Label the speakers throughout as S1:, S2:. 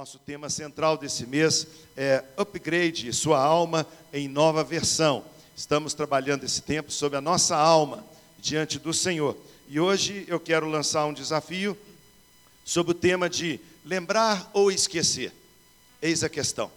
S1: Nosso tema central desse mês é Upgrade Sua Alma em Nova Versão. Estamos trabalhando esse tempo sobre a nossa alma diante do Senhor. E hoje eu quero lançar um desafio sobre o tema de lembrar ou esquecer. Eis a questão: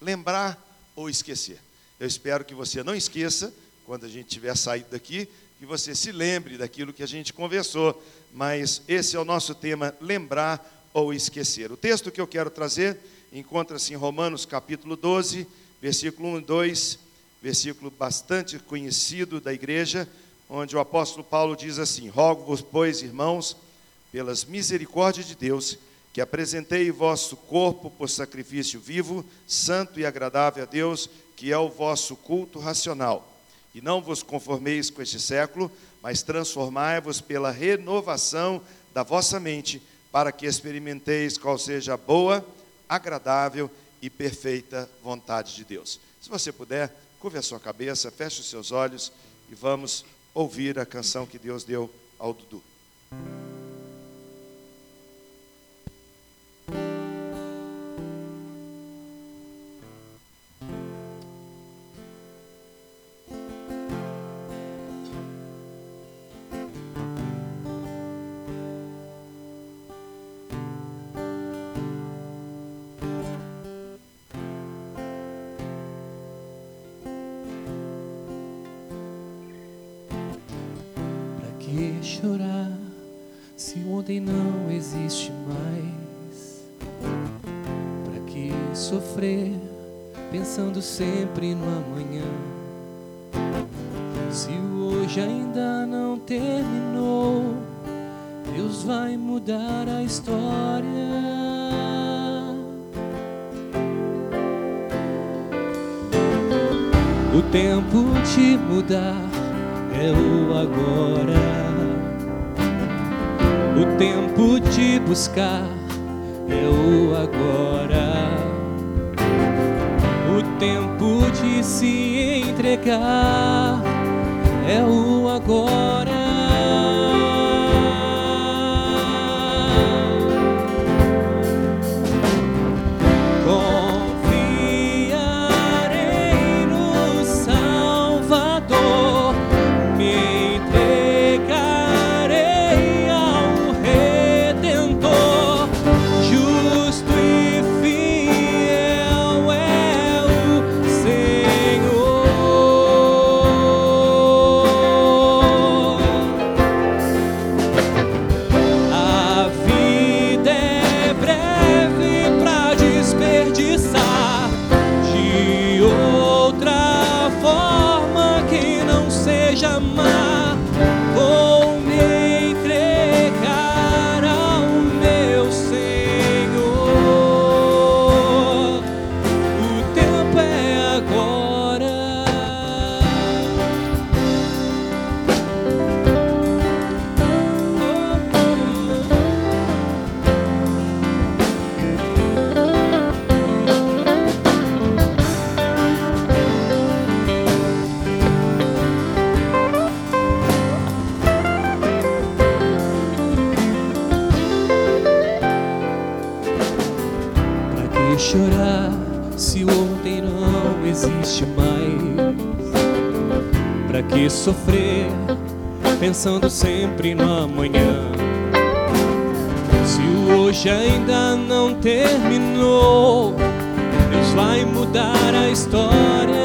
S1: lembrar ou esquecer. Eu espero que você não esqueça, quando a gente tiver saído daqui, que você se lembre daquilo que a gente conversou, mas esse é o nosso tema: lembrar ou esquecer. O texto que eu quero trazer encontra-se em Romanos capítulo 12, versículo 1 e 2, versículo bastante conhecido da igreja, onde o apóstolo Paulo diz assim: Rogo-vos, pois, irmãos, pelas misericórdias de Deus, que apresentei vosso corpo por sacrifício vivo, santo e agradável a Deus, que é o vosso culto racional. E não vos conformeis com este século, mas transformai-vos pela renovação da vossa mente para que experimenteis qual seja a boa, agradável e perfeita vontade de Deus. Se você puder, curve a sua cabeça, feche os seus olhos e vamos ouvir a canção que Deus deu ao Dudu.
S2: Ontem não existe mais? Para que sofrer pensando sempre no amanhã? Se o hoje ainda não terminou, Deus vai mudar a história. O tempo de mudar é o agora. Tempo de buscar é o agora. O tempo de se entregar é o agora. Sofrer, pensando sempre no amanhã. Se o hoje ainda não terminou, Deus vai mudar a história.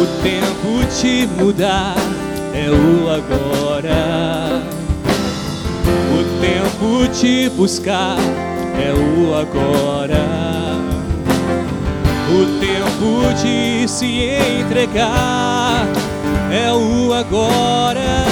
S2: O tempo de mudar é o agora. O tempo de buscar é o agora o tempo de se entregar é o agora.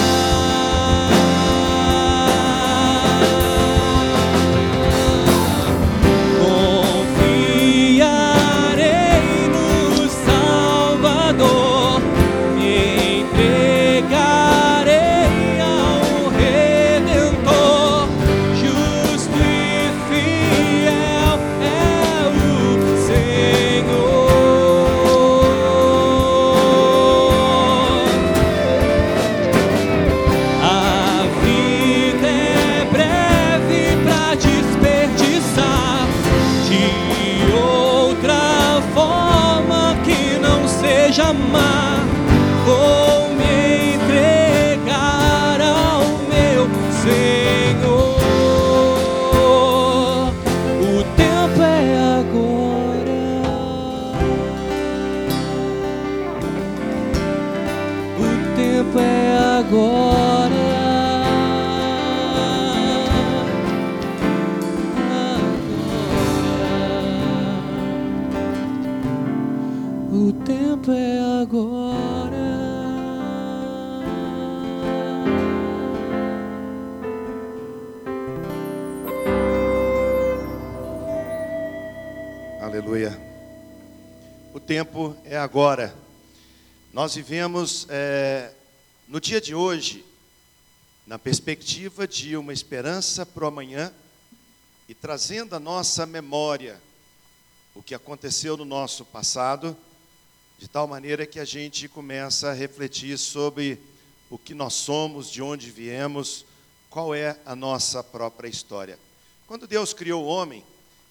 S1: Aleluia. O tempo é agora. Nós vivemos é, no dia de hoje, na perspectiva de uma esperança para o amanhã e trazendo à nossa memória o que aconteceu no nosso passado, de tal maneira que a gente começa a refletir sobre o que nós somos, de onde viemos, qual é a nossa própria história. Quando Deus criou o homem,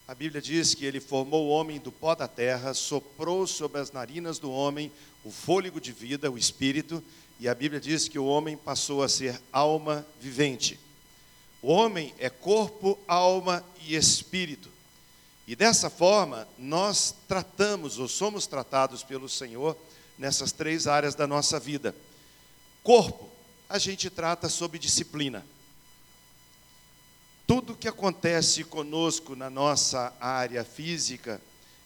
S1: a Bíblia diz que ele formou o homem do pó da terra, soprou sobre as narinas do homem o fôlego de vida, o espírito, e a Bíblia diz que o homem passou a ser alma vivente. O homem é corpo, alma e espírito. E dessa forma, nós tratamos ou somos tratados pelo Senhor nessas três áreas da nossa vida. Corpo, a gente trata sob disciplina tudo que acontece conosco na nossa área física,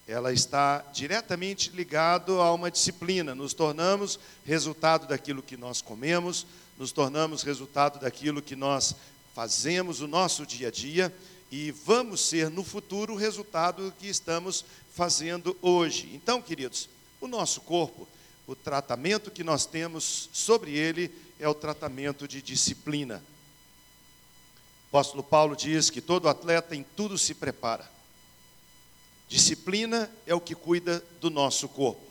S1: ela está diretamente ligado a uma disciplina. Nos tornamos resultado daquilo que nós comemos, nos tornamos resultado daquilo que nós fazemos o nosso dia a dia e vamos ser no futuro o resultado do que estamos fazendo hoje. Então, queridos, o nosso corpo, o tratamento que nós temos sobre ele é o tratamento de disciplina apóstolo Paulo diz que todo atleta em tudo se prepara. Disciplina é o que cuida do nosso corpo.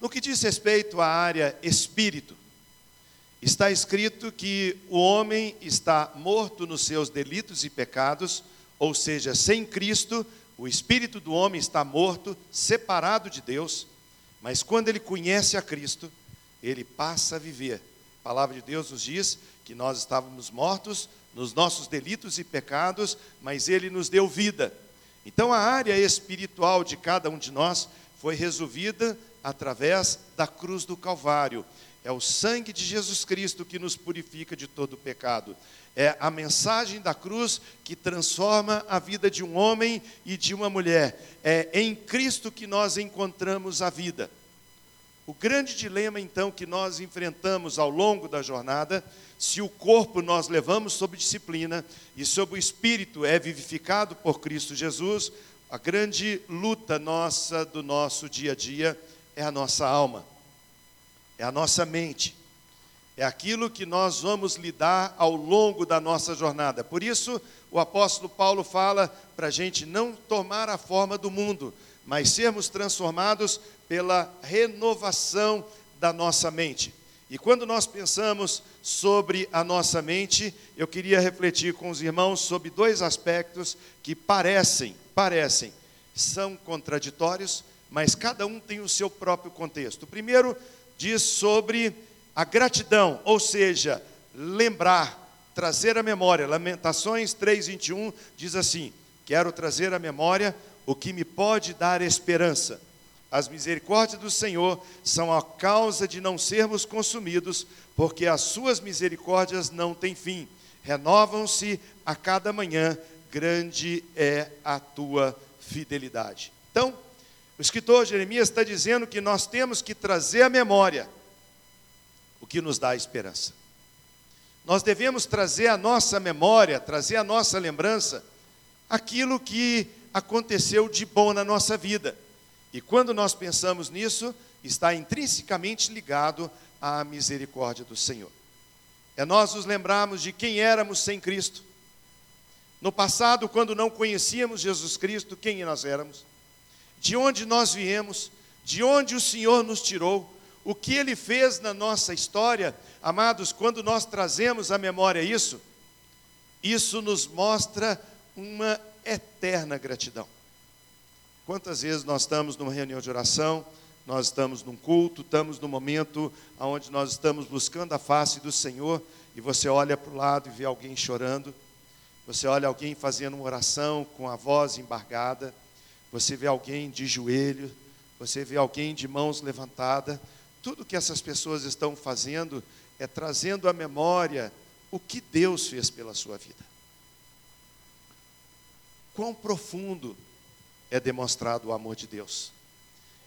S1: No que diz respeito à área espírito, está escrito que o homem está morto nos seus delitos e pecados, ou seja, sem Cristo, o espírito do homem está morto, separado de Deus, mas quando ele conhece a Cristo, ele passa a viver. A palavra de Deus nos diz que nós estávamos mortos nos nossos delitos e pecados, mas Ele nos deu vida. Então a área espiritual de cada um de nós foi resolvida através da cruz do Calvário. É o sangue de Jesus Cristo que nos purifica de todo o pecado. É a mensagem da cruz que transforma a vida de um homem e de uma mulher. É em Cristo que nós encontramos a vida. O grande dilema, então, que nós enfrentamos ao longo da jornada, se o corpo nós levamos sob disciplina e sob o espírito é vivificado por Cristo Jesus, a grande luta nossa do nosso dia a dia é a nossa alma, é a nossa mente, é aquilo que nós vamos lidar ao longo da nossa jornada. Por isso, o apóstolo Paulo fala para a gente não tomar a forma do mundo, mas sermos transformados pela renovação da nossa mente. E quando nós pensamos sobre a nossa mente, eu queria refletir com os irmãos sobre dois aspectos que parecem, parecem, são contraditórios, mas cada um tem o seu próprio contexto. O primeiro diz sobre a gratidão, ou seja, lembrar, trazer à memória. Lamentações 3:21 diz assim: Quero trazer à memória o que me pode dar esperança. As misericórdias do Senhor são a causa de não sermos consumidos, porque as suas misericórdias não têm fim. Renovam-se a cada manhã, grande é a tua fidelidade. Então, o escritor Jeremias está dizendo que nós temos que trazer à memória o que nos dá esperança. Nós devemos trazer à nossa memória, trazer à nossa lembrança aquilo que aconteceu de bom na nossa vida. E quando nós pensamos nisso, está intrinsecamente ligado à misericórdia do Senhor. É nós nos lembrarmos de quem éramos sem Cristo. No passado, quando não conhecíamos Jesus Cristo, quem nós éramos? De onde nós viemos? De onde o Senhor nos tirou? O que Ele fez na nossa história? Amados, quando nós trazemos à memória isso, isso nos mostra uma eterna gratidão. Quantas vezes nós estamos numa reunião de oração, nós estamos num culto, estamos num momento onde nós estamos buscando a face do Senhor e você olha para o lado e vê alguém chorando, você olha alguém fazendo uma oração com a voz embargada, você vê alguém de joelho, você vê alguém de mãos levantadas. Tudo que essas pessoas estão fazendo é trazendo à memória o que Deus fez pela sua vida quão profundo é demonstrado o amor de Deus.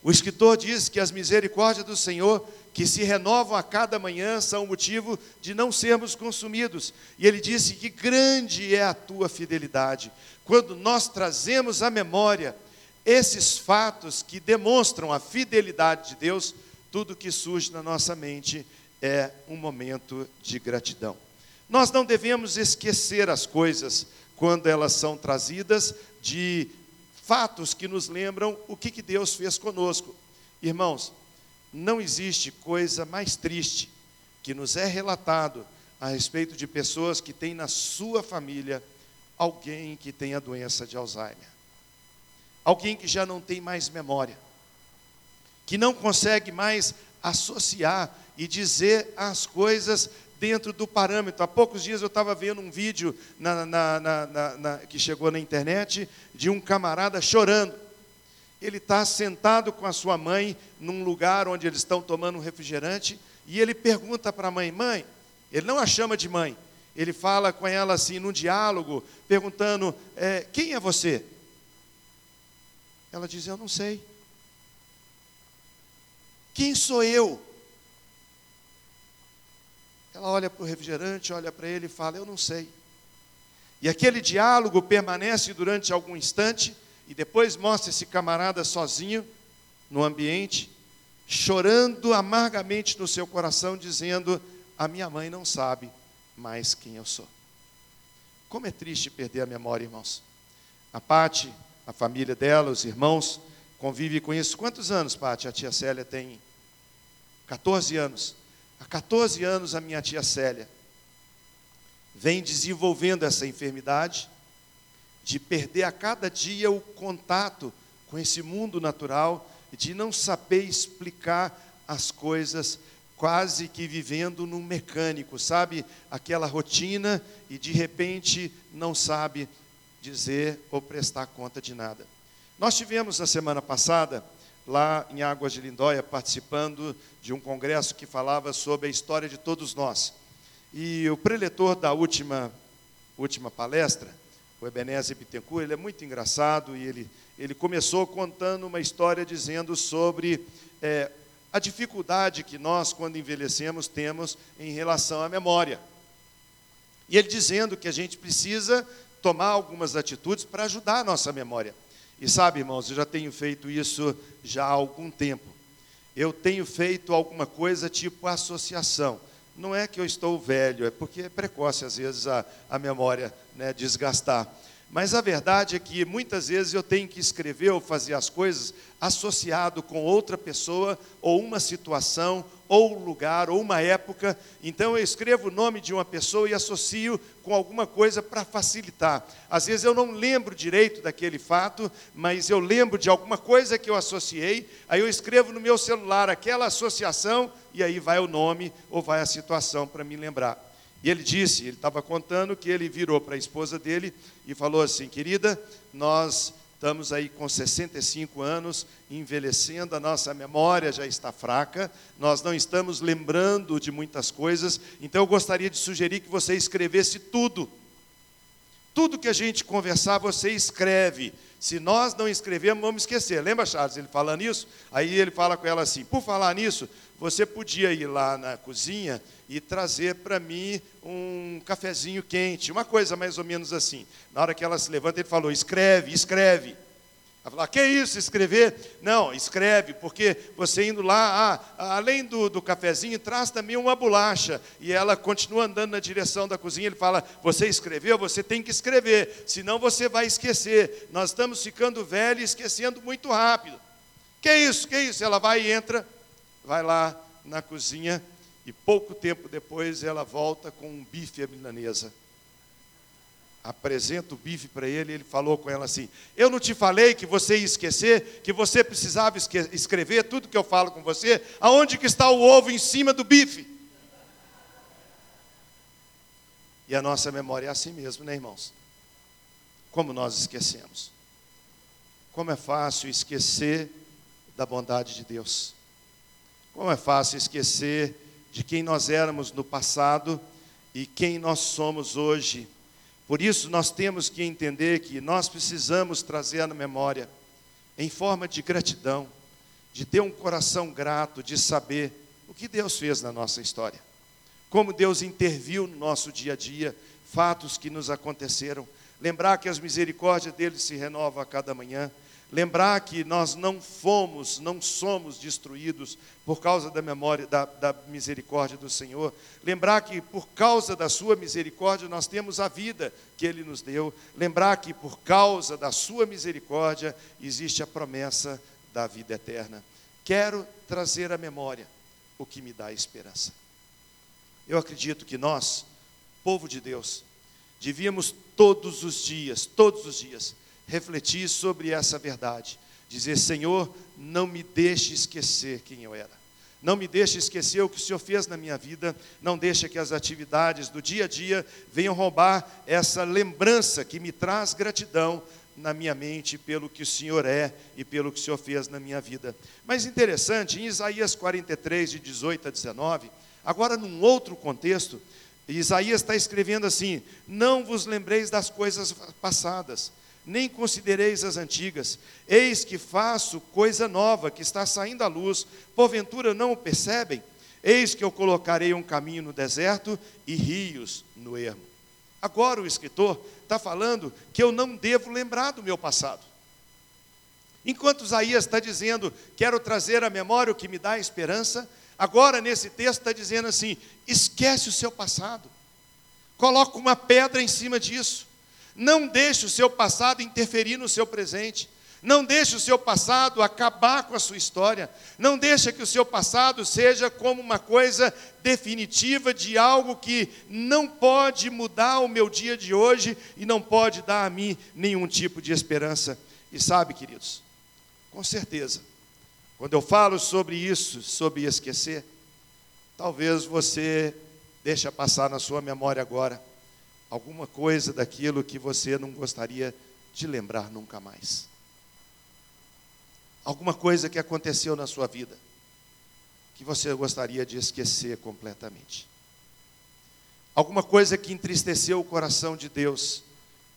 S1: O escritor diz que as misericórdias do Senhor, que se renovam a cada manhã, são motivo de não sermos consumidos. E ele disse que grande é a tua fidelidade. Quando nós trazemos à memória esses fatos que demonstram a fidelidade de Deus, tudo que surge na nossa mente é um momento de gratidão. Nós não devemos esquecer as coisas quando elas são trazidas de fatos que nos lembram o que, que Deus fez conosco. Irmãos, não existe coisa mais triste que nos é relatado a respeito de pessoas que têm na sua família alguém que tem a doença de Alzheimer. Alguém que já não tem mais memória, que não consegue mais associar e dizer as coisas dentro do parâmetro. Há poucos dias eu estava vendo um vídeo na, na, na, que chegou na internet de um camarada chorando. Ele está sentado com a sua mãe num lugar onde eles estão tomando um refrigerante e ele pergunta para a mãe: Mãe, ele não a chama de mãe, ele fala com ela assim, num diálogo, perguntando: é, Quem é você? Ela diz: Eu não sei. Quem sou eu? Ela olha para o refrigerante, olha para ele e fala: Eu não sei. E aquele diálogo permanece durante algum instante, e depois mostra esse camarada sozinho no ambiente, chorando amargamente no seu coração, dizendo: A minha mãe não sabe mais quem eu sou. Como é triste perder a memória, irmãos. A Pati, a família dela, os irmãos, convive com isso. Quantos anos, Pati? A tia Célia tem 14 anos. Há 14 anos a minha tia Célia vem desenvolvendo essa enfermidade de perder a cada dia o contato com esse mundo natural de não saber explicar as coisas, quase que vivendo num mecânico, sabe? Aquela rotina e de repente não sabe dizer ou prestar conta de nada. Nós tivemos na semana passada lá em Águas de Lindóia, participando de um congresso que falava sobre a história de todos nós. E o preletor da última, última palestra, o Ebenezer Bittencourt, ele é muito engraçado e ele, ele começou contando uma história dizendo sobre é, a dificuldade que nós, quando envelhecemos, temos em relação à memória. E ele dizendo que a gente precisa tomar algumas atitudes para ajudar a nossa memória. E sabe, irmãos, eu já tenho feito isso já há algum tempo. Eu tenho feito alguma coisa tipo associação. Não é que eu estou velho, é porque é precoce às vezes a, a memória né, desgastar. Mas a verdade é que muitas vezes eu tenho que escrever ou fazer as coisas associado com outra pessoa, ou uma situação, ou lugar, ou uma época. Então eu escrevo o nome de uma pessoa e associo com alguma coisa para facilitar. Às vezes eu não lembro direito daquele fato, mas eu lembro de alguma coisa que eu associei, aí eu escrevo no meu celular aquela associação e aí vai o nome ou vai a situação para me lembrar. E ele disse, ele estava contando que ele virou para a esposa dele e falou assim: querida, nós estamos aí com 65 anos, envelhecendo, a nossa memória já está fraca, nós não estamos lembrando de muitas coisas, então eu gostaria de sugerir que você escrevesse tudo. Tudo que a gente conversar, você escreve. Se nós não escrevermos, vamos esquecer. Lembra, Charles, ele falando isso? Aí ele fala com ela assim: por falar nisso, você podia ir lá na cozinha e trazer para mim um cafezinho quente, uma coisa mais ou menos assim. Na hora que ela se levanta, ele falou: escreve, escreve. Falou: ah, que isso, escrever? Não, escreve, porque você indo lá, ah, além do, do cafezinho, traz também uma bolacha. E ela continua andando na direção da cozinha. Ele fala: Você escreveu? Você tem que escrever, senão você vai esquecer. Nós estamos ficando velhos e esquecendo muito rápido. Que isso, que isso? Ela vai e entra vai lá na cozinha e pouco tempo depois ela volta com um bife à milanesa. Apresenta o bife para ele ele falou com ela assim: Eu não te falei que você ia esquecer, que você precisava escrever tudo que eu falo com você? Aonde que está o ovo em cima do bife? E a nossa memória é assim mesmo, né, irmãos? Como nós esquecemos. Como é fácil esquecer da bondade de Deus. Como é fácil esquecer de quem nós éramos no passado e quem nós somos hoje. Por isso, nós temos que entender que nós precisamos trazer na memória, em forma de gratidão, de ter um coração grato, de saber o que Deus fez na nossa história, como Deus interviu no nosso dia a dia, fatos que nos aconteceram, lembrar que as misericórdias dele se renovam a cada manhã, lembrar que nós não fomos, não somos destruídos por causa da memória, da, da, misericórdia do Senhor, lembrar que por causa da Sua misericórdia nós temos a vida que Ele nos deu, lembrar que por causa da Sua misericórdia existe a promessa da vida eterna. Quero trazer à memória o que me dá esperança. Eu acredito que nós, povo de Deus, devíamos todos os dias, todos os dias, refletir sobre essa verdade. Dizer, Senhor, não me deixe esquecer quem eu era. Não me deixe esquecer o que o Senhor fez na minha vida. Não deixe que as atividades do dia a dia venham roubar essa lembrança que me traz gratidão na minha mente pelo que o Senhor é e pelo que o Senhor fez na minha vida. Mas interessante, em Isaías 43, de 18 a 19, agora num outro contexto, Isaías está escrevendo assim: Não vos lembreis das coisas passadas, nem considereis as antigas. Eis que faço coisa nova que está saindo à luz, porventura não o percebem? Eis que eu colocarei um caminho no deserto e rios no ermo. Agora o escritor está falando que eu não devo lembrar do meu passado. Enquanto Isaías está dizendo, quero trazer à memória o que me dá esperança, agora nesse texto está dizendo assim: esquece o seu passado, coloca uma pedra em cima disso, não deixe o seu passado interferir no seu presente. Não deixe o seu passado acabar com a sua história. Não deixe que o seu passado seja como uma coisa definitiva de algo que não pode mudar o meu dia de hoje e não pode dar a mim nenhum tipo de esperança. E sabe, queridos, com certeza, quando eu falo sobre isso, sobre esquecer, talvez você deixe passar na sua memória agora alguma coisa daquilo que você não gostaria de lembrar nunca mais. Alguma coisa que aconteceu na sua vida que você gostaria de esquecer completamente. Alguma coisa que entristeceu o coração de Deus,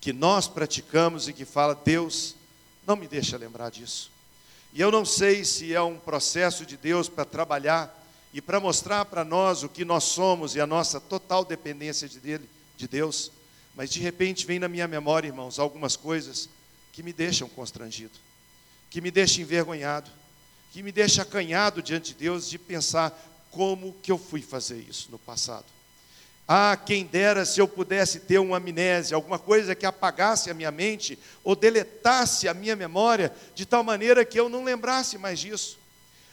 S1: que nós praticamos e que fala: Deus, não me deixa lembrar disso. E eu não sei se é um processo de Deus para trabalhar e para mostrar para nós o que nós somos e a nossa total dependência de dele, de Deus, mas de repente vem na minha memória, irmãos, algumas coisas que me deixam constrangido, que me deixam envergonhado, que me deixam acanhado diante de Deus de pensar como que eu fui fazer isso no passado. Ah, quem dera se eu pudesse ter uma amnésia, alguma coisa que apagasse a minha mente ou deletasse a minha memória, de tal maneira que eu não lembrasse mais disso.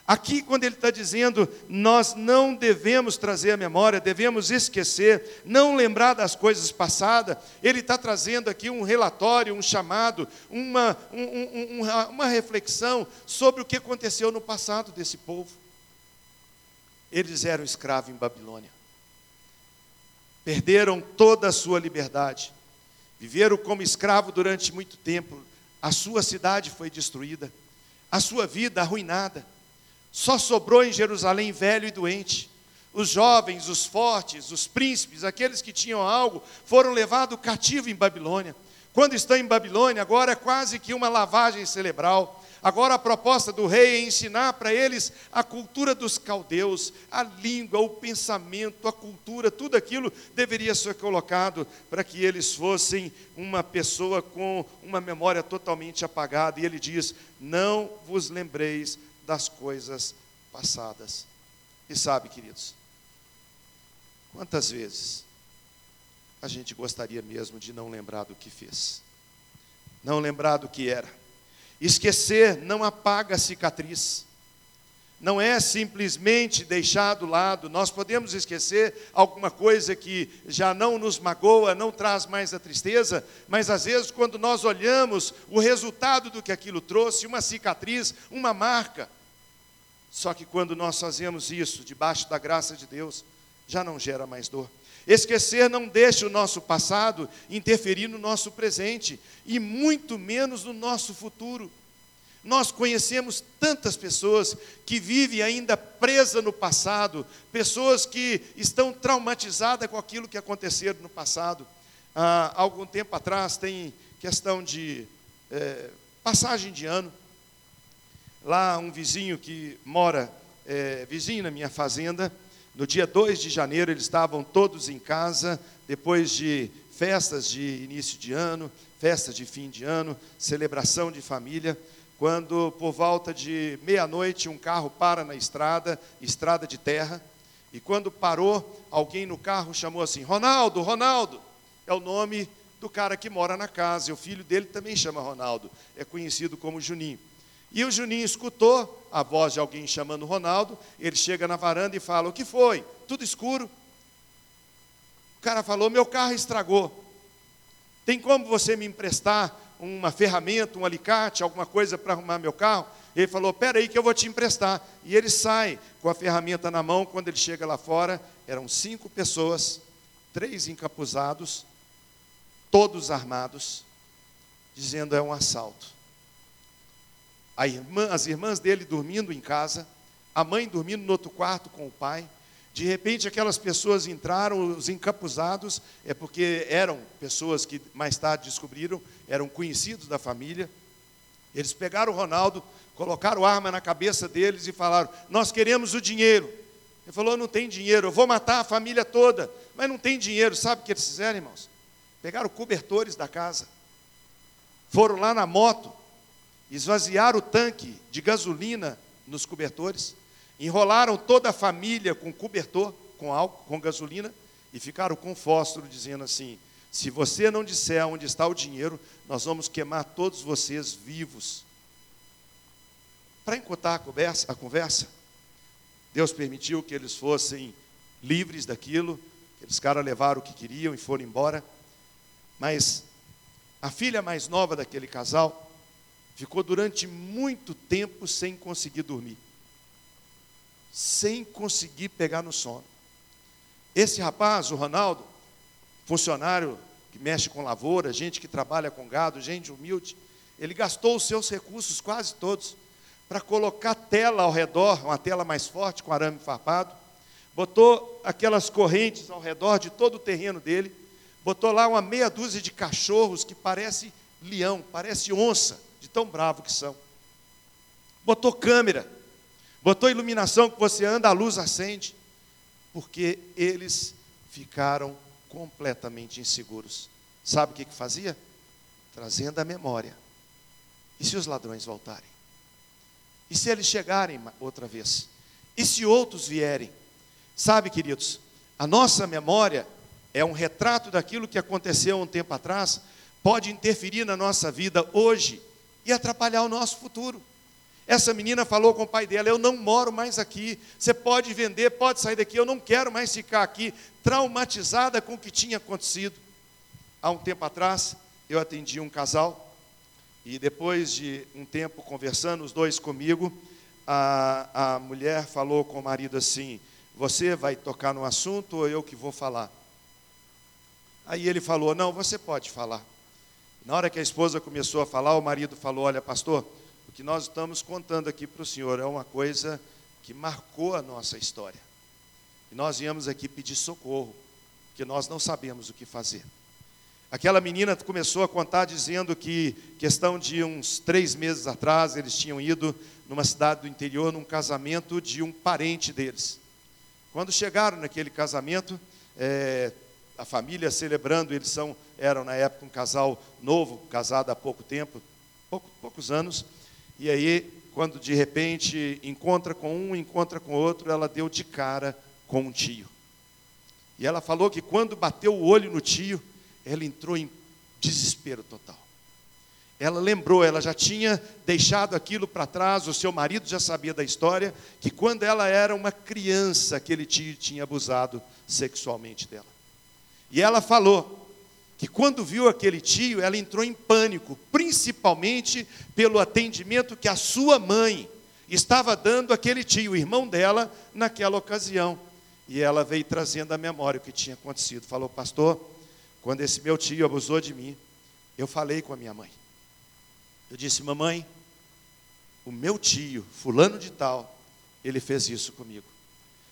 S1: Aqui, quando ele está dizendo, nós não devemos trazer a memória, devemos esquecer, não lembrar das coisas passadas, ele está trazendo aqui um relatório, um chamado, uma, um, um, uma reflexão sobre o que aconteceu no passado desse povo. Eles eram escravos em Babilônia, perderam toda a sua liberdade, viveram como escravo durante muito tempo, a sua cidade foi destruída, a sua vida arruinada só sobrou em Jerusalém velho e doente. Os jovens, os fortes, os príncipes, aqueles que tinham algo, foram levados cativo em Babilônia. Quando estão em Babilônia, agora é quase que uma lavagem cerebral. Agora a proposta do rei é ensinar para eles a cultura dos caldeus, a língua, o pensamento, a cultura, tudo aquilo deveria ser colocado para que eles fossem uma pessoa com uma memória totalmente apagada. E ele diz: Não vos lembreis das coisas passadas. E sabe, queridos, quantas vezes a gente gostaria mesmo de não lembrar do que fez, não lembrar do que era. Esquecer não apaga a cicatriz, não é simplesmente deixar do lado. Nós podemos esquecer alguma coisa que já não nos magoa, não traz mais a tristeza, mas às vezes, quando nós olhamos o resultado do que aquilo trouxe, uma cicatriz, uma marca, só que quando nós fazemos isso debaixo da graça de Deus, já não gera mais dor. Esquecer não deixa o nosso passado interferir no nosso presente e muito menos no nosso futuro. Nós conhecemos tantas pessoas que vivem ainda presas no passado, pessoas que estão traumatizadas com aquilo que aconteceu no passado. Há algum tempo atrás tem questão de é, passagem de ano. Lá, um vizinho que mora, é, vizinho na minha fazenda, no dia 2 de janeiro, eles estavam todos em casa, depois de festas de início de ano, festas de fim de ano, celebração de família. Quando por volta de meia-noite um carro para na estrada, estrada de terra, e quando parou, alguém no carro chamou assim: Ronaldo, Ronaldo, é o nome do cara que mora na casa, e o filho dele também chama Ronaldo, é conhecido como Juninho. E o Juninho escutou a voz de alguém chamando Ronaldo, ele chega na varanda e fala: O que foi? Tudo escuro. O cara falou: Meu carro estragou. Tem como você me emprestar uma ferramenta, um alicate, alguma coisa para arrumar meu carro? Ele falou: Pera aí que eu vou te emprestar. E ele sai com a ferramenta na mão. Quando ele chega lá fora, eram cinco pessoas, três encapuzados, todos armados, dizendo: É um assalto. Irmã, as irmãs dele dormindo em casa, a mãe dormindo no outro quarto com o pai. De repente, aquelas pessoas entraram, os encapuzados, é porque eram pessoas que mais tarde descobriram, eram conhecidos da família. Eles pegaram o Ronaldo, colocaram arma na cabeça deles e falaram: Nós queremos o dinheiro. Ele falou: Não tem dinheiro, eu vou matar a família toda, mas não tem dinheiro. Sabe o que eles fizeram, irmãos? Pegaram cobertores da casa, foram lá na moto, esvaziaram o tanque de gasolina nos cobertores, enrolaram toda a família com cobertor, com álcool, com gasolina, e ficaram com fósforo, dizendo assim: se você não disser onde está o dinheiro, nós vamos queimar todos vocês vivos. Para encurtar a conversa, a conversa, Deus permitiu que eles fossem livres daquilo, aqueles caras levaram o que queriam e foram embora. Mas a filha mais nova daquele casal ficou durante muito tempo sem conseguir dormir, sem conseguir pegar no sono. Esse rapaz, o Ronaldo, funcionário que mexe com lavoura, gente que trabalha com gado, gente humilde, ele gastou os seus recursos quase todos para colocar tela ao redor, uma tela mais forte com arame farpado, botou aquelas correntes ao redor de todo o terreno dele, botou lá uma meia dúzia de cachorros que parece leão, parece onça de tão bravo que são. Botou câmera, botou iluminação que você anda, a luz acende, porque eles ficaram completamente inseguros. Sabe o que, que fazia? Trazendo a memória. E se os ladrões voltarem? E se eles chegarem outra vez? E se outros vierem? Sabe, queridos, a nossa memória é um retrato daquilo que aconteceu um tempo atrás, pode interferir na nossa vida hoje e atrapalhar o nosso futuro. Essa menina falou com o pai dela: Eu não moro mais aqui. Você pode vender, pode sair daqui. Eu não quero mais ficar aqui, traumatizada com o que tinha acontecido. Há um tempo atrás, eu atendi um casal, e depois de um tempo conversando, os dois comigo, a, a mulher falou com o marido assim: Você vai tocar no assunto ou eu que vou falar? Aí ele falou: Não, você pode falar. Na hora que a esposa começou a falar, o marido falou: Olha, pastor, que nós estamos contando aqui para o senhor é uma coisa que marcou a nossa história. E nós viemos aqui pedir socorro, porque nós não sabemos o que fazer. Aquela menina começou a contar dizendo que, questão de uns três meses atrás, eles tinham ido numa cidade do interior, num casamento de um parente deles. Quando chegaram naquele casamento, é, a família celebrando, eles são, eram na época um casal novo, casado há pouco tempo, pouco, poucos anos, e aí, quando de repente encontra com um, encontra com outro, ela deu de cara com um tio. E ela falou que quando bateu o olho no tio, ela entrou em desespero total. Ela lembrou, ela já tinha deixado aquilo para trás, o seu marido já sabia da história, que quando ela era uma criança, aquele tio tinha abusado sexualmente dela. E ela falou que quando viu aquele tio, ela entrou em pânico, principalmente pelo atendimento que a sua mãe estava dando àquele tio, irmão dela, naquela ocasião. E ela veio trazendo à memória o que tinha acontecido. Falou, pastor, quando esse meu tio abusou de mim, eu falei com a minha mãe. Eu disse, mamãe, o meu tio, fulano de tal, ele fez isso comigo.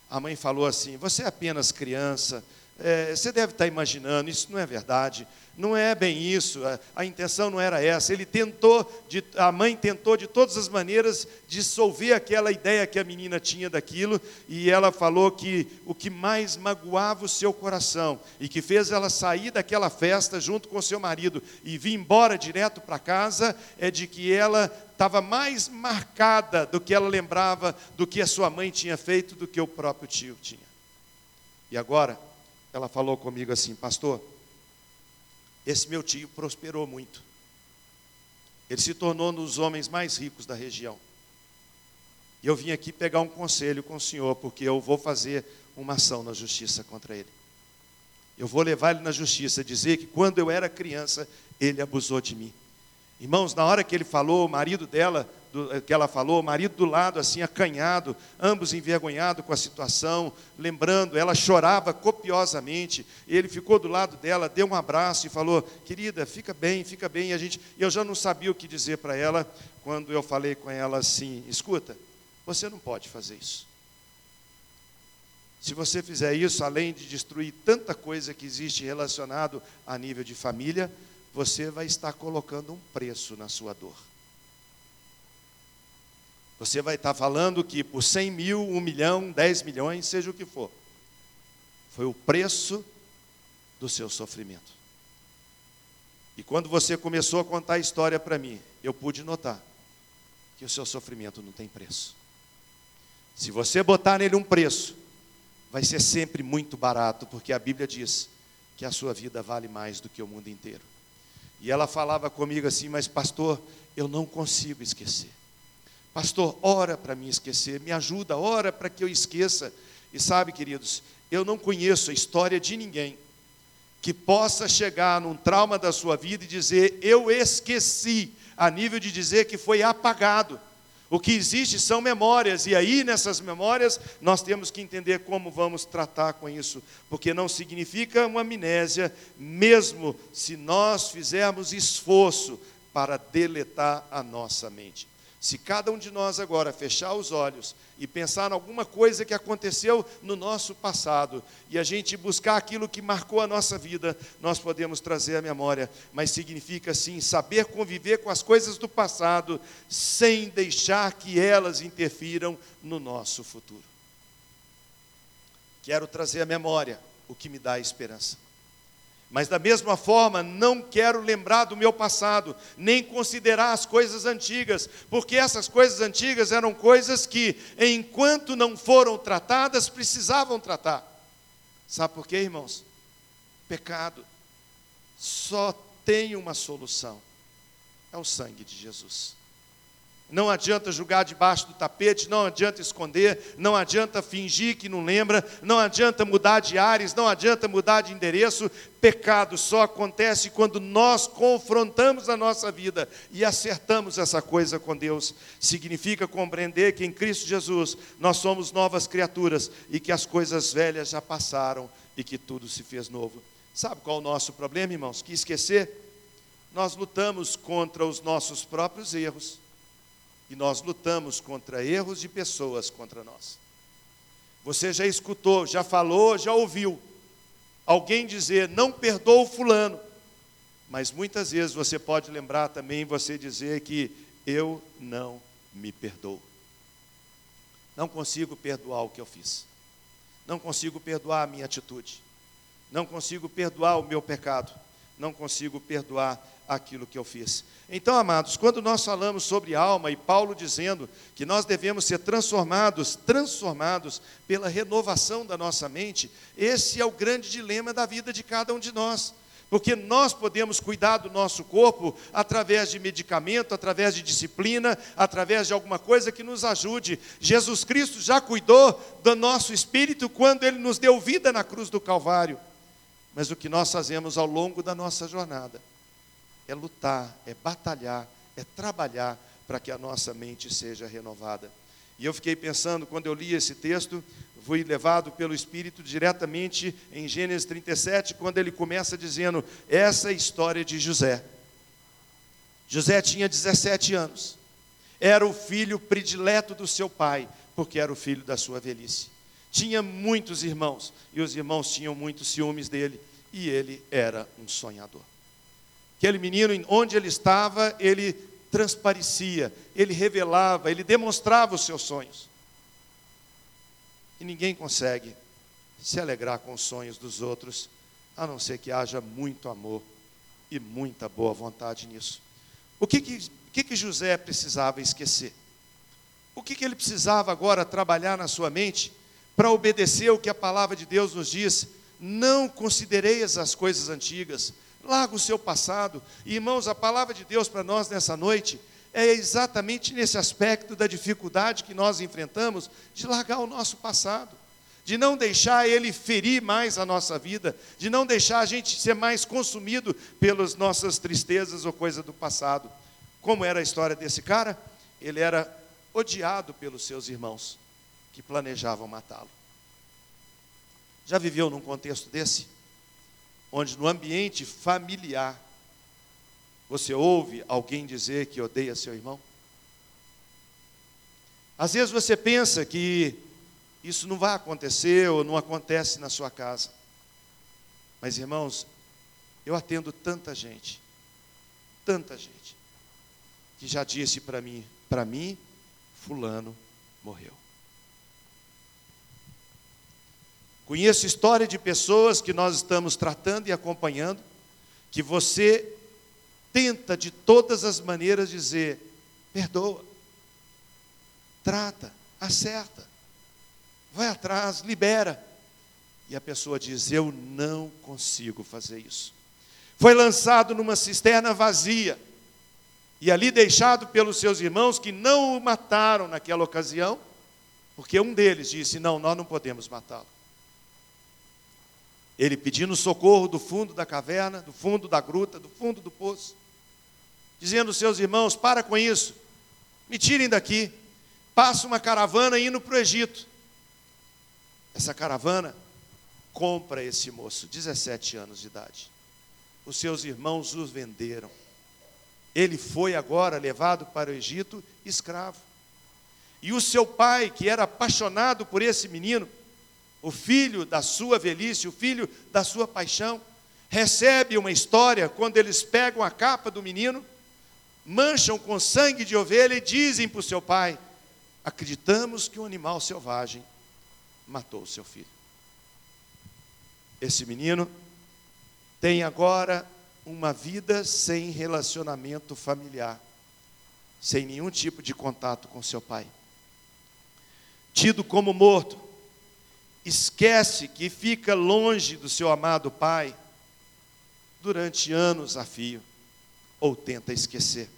S1: A mãe falou assim: Você é apenas criança, é, você deve estar imaginando, isso não é verdade. Não é bem isso, a, a, intenção não era essa. Ele tentou, de, a mãe tentou de todas as maneiras dissolver aquela ideia que a menina tinha daquilo, e ela falou que o que mais magoava o seu coração e que fez ela sair daquela festa junto com seu marido e vir embora direto para casa é de que ela estava mais marcada do que ela lembrava do que a sua mãe tinha feito do que o próprio tio tinha. E agora, ela falou comigo assim, pastor esse meu tio prosperou muito. Ele se tornou um dos homens mais ricos da região. E eu vim aqui pegar um conselho com o senhor, porque eu vou fazer uma ação na justiça contra ele. Eu vou levar ele na justiça, dizer que quando eu era criança, ele abusou de mim. Irmãos, na hora que ele falou, o marido dela do, eh, que ela falou, o marido do lado assim acanhado, ambos envergonhados com a situação, lembrando, ela chorava copiosamente, ele ficou do lado dela, deu um abraço e falou: "Querida, fica bem, fica bem". E a gente, eu já não sabia o que dizer para ela quando eu falei com ela assim: "Escuta, você não pode fazer isso. Se você fizer isso, além de destruir tanta coisa que existe relacionado a nível de família, você vai estar colocando um preço na sua dor. Você vai estar falando que por 100 mil, 1 milhão, 10 milhões, seja o que for, foi o preço do seu sofrimento. E quando você começou a contar a história para mim, eu pude notar que o seu sofrimento não tem preço. Se você botar nele um preço, vai ser sempre muito barato, porque a Bíblia diz que a sua vida vale mais do que o mundo inteiro. E ela falava comigo assim, mas pastor, eu não consigo esquecer. Pastor, ora para mim esquecer, me ajuda, ora para que eu esqueça. E sabe, queridos, eu não conheço a história de ninguém que possa chegar num trauma da sua vida e dizer, eu esqueci, a nível de dizer que foi apagado. O que existe são memórias, e aí nessas memórias nós temos que entender como vamos tratar com isso, porque não significa uma amnésia, mesmo se nós fizermos esforço para deletar a nossa mente. Se cada um de nós agora fechar os olhos e pensar em alguma coisa que aconteceu no nosso passado e a gente buscar aquilo que marcou a nossa vida, nós podemos trazer a memória, mas significa sim saber conviver com as coisas do passado sem deixar que elas interfiram no nosso futuro. Quero trazer a memória, o que me dá esperança. Mas da mesma forma, não quero lembrar do meu passado, nem considerar as coisas antigas, porque essas coisas antigas eram coisas que, enquanto não foram tratadas, precisavam tratar. Sabe por quê, irmãos? Pecado só tem uma solução: é o sangue de Jesus. Não adianta julgar debaixo do tapete, não adianta esconder, não adianta fingir que não lembra, não adianta mudar de ares, não adianta mudar de endereço. Pecado só acontece quando nós confrontamos a nossa vida e acertamos essa coisa com Deus. Significa compreender que em Cristo Jesus nós somos novas criaturas e que as coisas velhas já passaram e que tudo se fez novo. Sabe qual é o nosso problema, irmãos? Que esquecer? Nós lutamos contra os nossos próprios erros e nós lutamos contra erros de pessoas contra nós. Você já escutou, já falou, já ouviu alguém dizer: "Não perdoa o fulano". Mas muitas vezes você pode lembrar também você dizer que eu não me perdoo. Não consigo perdoar o que eu fiz. Não consigo perdoar a minha atitude. Não consigo perdoar o meu pecado. Não consigo perdoar aquilo que eu fiz. Então, amados, quando nós falamos sobre alma e Paulo dizendo que nós devemos ser transformados, transformados pela renovação da nossa mente, esse é o grande dilema da vida de cada um de nós. Porque nós podemos cuidar do nosso corpo através de medicamento, através de disciplina, através de alguma coisa que nos ajude. Jesus Cristo já cuidou do nosso espírito quando ele nos deu vida na cruz do Calvário. Mas o que nós fazemos ao longo da nossa jornada é lutar, é batalhar, é trabalhar para que a nossa mente seja renovada. E eu fiquei pensando, quando eu li esse texto, fui levado pelo Espírito diretamente em Gênesis 37, quando ele começa dizendo: essa é a história de José. José tinha 17 anos, era o filho predileto do seu pai, porque era o filho da sua velhice. tinha muitos irmãos, e os irmãos tinham muitos ciúmes dele, e ele era um sonhador. Aquele menino, onde ele estava, ele transparecia, ele revelava, ele demonstrava os seus sonhos. E ninguém consegue se alegrar com os sonhos dos outros, a não ser que haja muito amor e muita boa vontade nisso. O que que, que, que José precisava esquecer? O que, que ele precisava agora trabalhar na sua mente para obedecer o que a palavra de Deus nos diz? Não considereis as coisas antigas, larga o seu passado. E, irmãos, a palavra de Deus para nós nessa noite é exatamente nesse aspecto da dificuldade que nós enfrentamos de largar o nosso passado de não deixar ele ferir mais a nossa vida, de não deixar a gente ser mais consumido pelas nossas tristezas ou coisa do passado. Como era a história desse cara? Ele era odiado pelos seus irmãos que planejavam matá-lo. Já viveu num contexto desse? Onde no ambiente familiar você ouve alguém dizer que odeia seu irmão? Às vezes você pensa que isso não vai acontecer ou não acontece na sua casa. Mas, irmãos, eu atendo tanta gente, tanta gente, que já disse para mim: para mim, Fulano morreu. Conheço história de pessoas que nós estamos tratando e acompanhando, que você tenta de todas as maneiras dizer: perdoa, trata, acerta vai atrás, libera. E a pessoa diz: Eu não consigo fazer isso. Foi lançado numa cisterna vazia e ali deixado pelos seus irmãos que não o mataram naquela ocasião, porque um deles disse: Não, nós não podemos matá-lo. Ele pedindo socorro do fundo da caverna, do fundo da gruta, do fundo do poço, dizendo aos seus irmãos: Para com isso, me tirem daqui. Passa uma caravana indo para o Egito. Essa caravana compra esse moço, 17 anos de idade. Os seus irmãos os venderam. Ele foi agora levado para o Egito escravo. E o seu pai, que era apaixonado por esse menino, o filho da sua velhice, o filho da sua paixão, recebe uma história quando eles pegam a capa do menino, mancham com sangue de ovelha e dizem para o seu pai: Acreditamos que um animal selvagem matou o seu filho. Esse menino tem agora uma vida sem relacionamento familiar, sem nenhum tipo de contato com seu pai. Tido como morto, esquece que fica longe do seu amado pai durante anos a fio, ou tenta esquecer.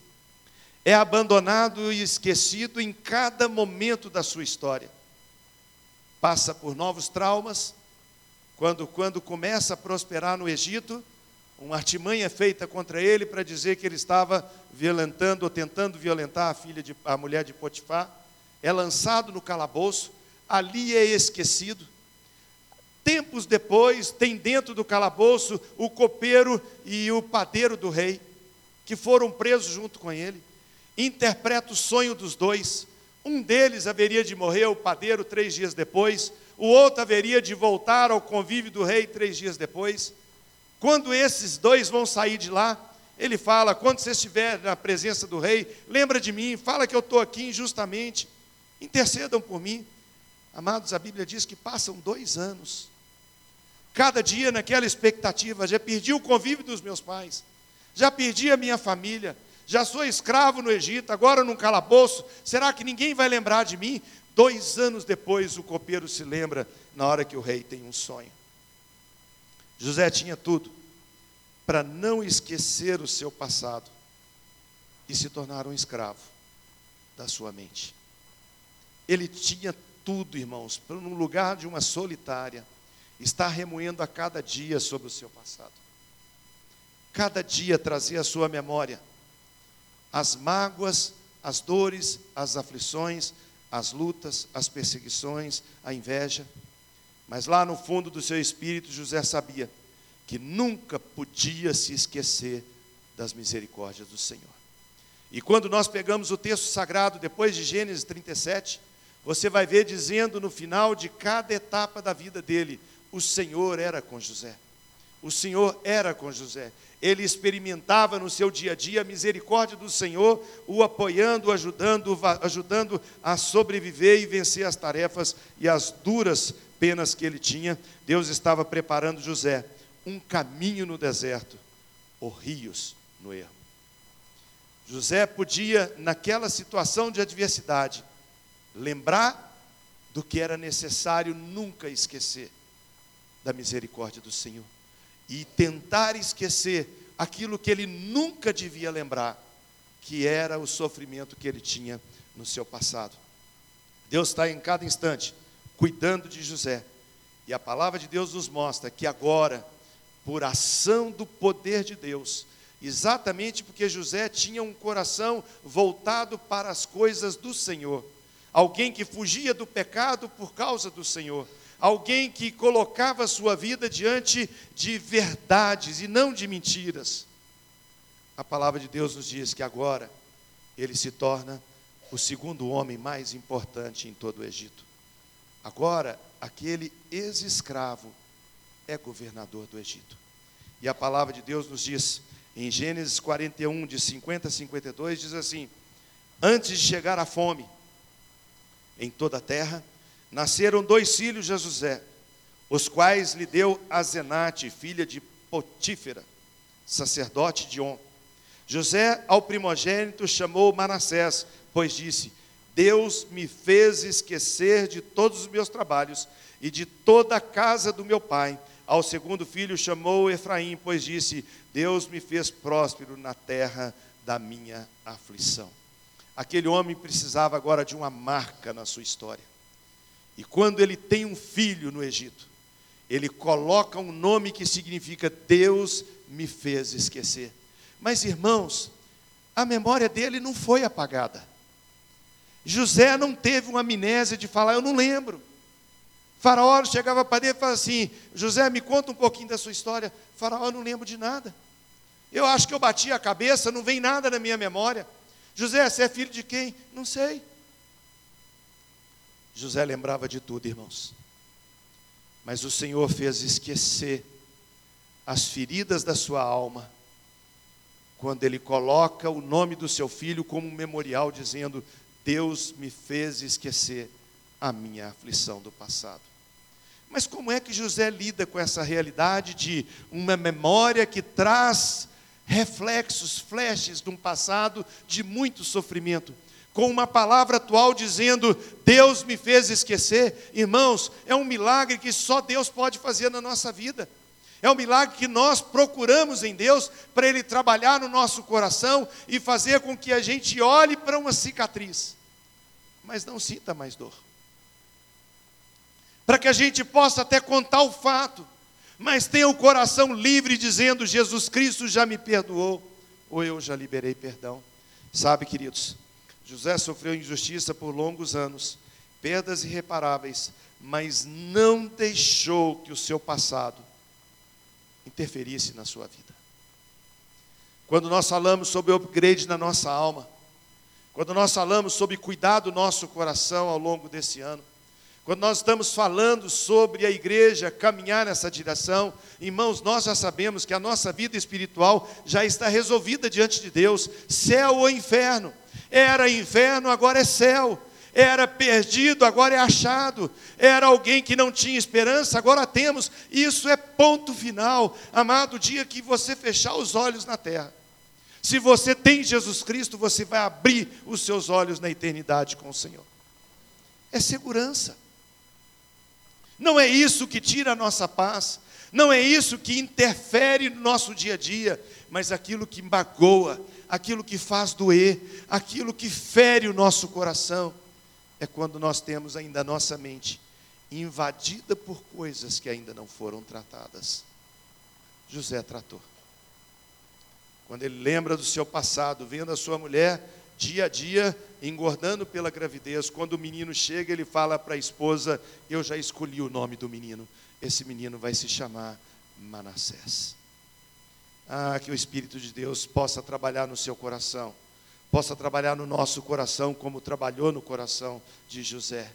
S1: É abandonado e esquecido em cada momento da sua história passa por novos traumas. Quando, quando começa a prosperar no Egito, uma artimanha feita contra ele para dizer que ele estava violentando ou tentando violentar a filha de, a mulher de Potifar. É lançado no calabouço, ali é esquecido. Tempos depois, tem dentro do calabouço o copeiro e o padeiro do rei, que foram presos junto com ele. Interpreta o sonho dos dois. Um deles haveria de morrer, o padeiro, três dias depois. O outro haveria de voltar ao convívio do rei três dias depois. Quando esses dois vão sair de lá, ele fala: quando você estiver na presença do rei, lembra de mim, fala que eu estou aqui injustamente, intercedam por mim. Amados, a Bíblia diz que passam dois anos, cada dia naquela expectativa, já perdi o convívio dos meus pais, já perdi a minha família, já sou escravo no Egito, agora num calabouço, será que ninguém vai lembrar de mim? Dois anos depois, o copeiro se lembra na hora que o rei tem um sonho. José tinha tudo para não esquecer o seu passado e se tornar um escravo da sua mente. Ele tinha tudo, irmãos, para no lugar de uma solitária, estar remoendo a cada dia sobre o seu passado. Cada dia trazer a sua memória as mágoas, as dores, as aflições, as lutas, as perseguições, a inveja. Mas lá no fundo do seu espírito, José sabia que nunca podia se esquecer das misericórdias do Senhor. E quando nós pegamos o texto sagrado, depois de Gênesis 37, você vai ver dizendo no final de cada etapa da vida dele: o Senhor era com José. O Senhor era com José. Ele experimentava no seu dia a dia a misericórdia do Senhor, o apoiando, ajudando, ajudando a sobreviver e vencer as tarefas e as duras penas que ele tinha. Deus estava preparando José um caminho no deserto, ou rios no erro. José podia, naquela situação de adversidade, lembrar do que era necessário nunca esquecer da misericórdia do Senhor e tentar esquecer aquilo que ele nunca devia lembrar, que era o sofrimento que ele tinha no seu passado. Deus está em cada instante cuidando de José. E a palavra de Deus nos mostra que agora, por ação do poder de Deus, exatamente porque José tinha um coração voltado para as coisas do Senhor, alguém que fugia do pecado por causa do Senhor, alguém que colocava a sua vida diante de verdades e não de mentiras. A palavra de Deus nos diz que agora ele se torna o segundo homem mais importante em todo o Egito. Agora, aquele ex-escravo é governador do Egito. E a palavra de Deus nos diz, em Gênesis 41, de 50 a 52, diz assim: Antes de chegar a fome em toda a terra, nasceram dois filhos de José, os quais lhe deu Azenate, filha de Potífera, sacerdote de On. José, ao primogênito, chamou Manassés, pois disse: Deus me fez esquecer de todos os meus trabalhos e de toda a casa do meu pai. Ao segundo filho chamou Efraim, pois disse: Deus me fez próspero na terra da minha aflição. Aquele homem precisava agora de uma marca na sua história. E quando ele tem um filho no Egito, ele coloca um nome que significa Deus me fez esquecer. Mas irmãos, a memória dele não foi apagada. José não teve uma amnésia de falar, eu não lembro. Faraó chegava para ele e falava assim: José, me conta um pouquinho da sua história. Faraó, não lembro de nada. Eu acho que eu bati a cabeça, não vem nada na minha memória. José, você é filho de quem? Não sei. José lembrava de tudo, irmãos. Mas o Senhor fez esquecer as feridas da sua alma, quando ele coloca o nome do seu filho como um memorial, dizendo: Deus me fez esquecer a minha aflição do passado. Mas como é que José lida com essa realidade de uma memória que traz reflexos, flashes de um passado de muito sofrimento? Com uma palavra atual dizendo: Deus me fez esquecer. Irmãos, é um milagre que só Deus pode fazer na nossa vida. É um milagre que nós procuramos em Deus para Ele trabalhar no nosso coração e fazer com que a gente olhe para uma cicatriz, mas não sinta mais dor. Para que a gente possa até contar o fato, mas tenha o coração livre dizendo: Jesus Cristo já me perdoou, ou eu já liberei perdão. Sabe, queridos, José sofreu injustiça por longos anos, perdas irreparáveis, mas não deixou que o seu passado interferisse na sua vida. Quando nós falamos sobre o upgrade na nossa alma, quando nós falamos sobre cuidar do nosso coração ao longo desse ano, quando nós estamos falando sobre a igreja caminhar nessa direção, irmãos, nós já sabemos que a nossa vida espiritual já está resolvida diante de Deus, céu ou inferno. Era inferno, agora é céu. Era perdido, agora é achado. Era alguém que não tinha esperança, agora temos. Isso é ponto final. Amado, o dia que você fechar os olhos na terra. Se você tem Jesus Cristo, você vai abrir os seus olhos na eternidade com o Senhor. É segurança. Não é isso que tira a nossa paz. Não é isso que interfere no nosso dia a dia, mas aquilo que magoa, aquilo que faz doer, aquilo que fere o nosso coração, é quando nós temos ainda a nossa mente invadida por coisas que ainda não foram tratadas. José tratou. Quando ele lembra do seu passado, vendo a sua mulher dia a dia engordando pela gravidez, quando o menino chega, ele fala para a esposa: Eu já escolhi o nome do menino, esse menino vai se chamar Manassés. Ah, que o Espírito de Deus possa trabalhar no seu coração, possa trabalhar no nosso coração como trabalhou no coração de José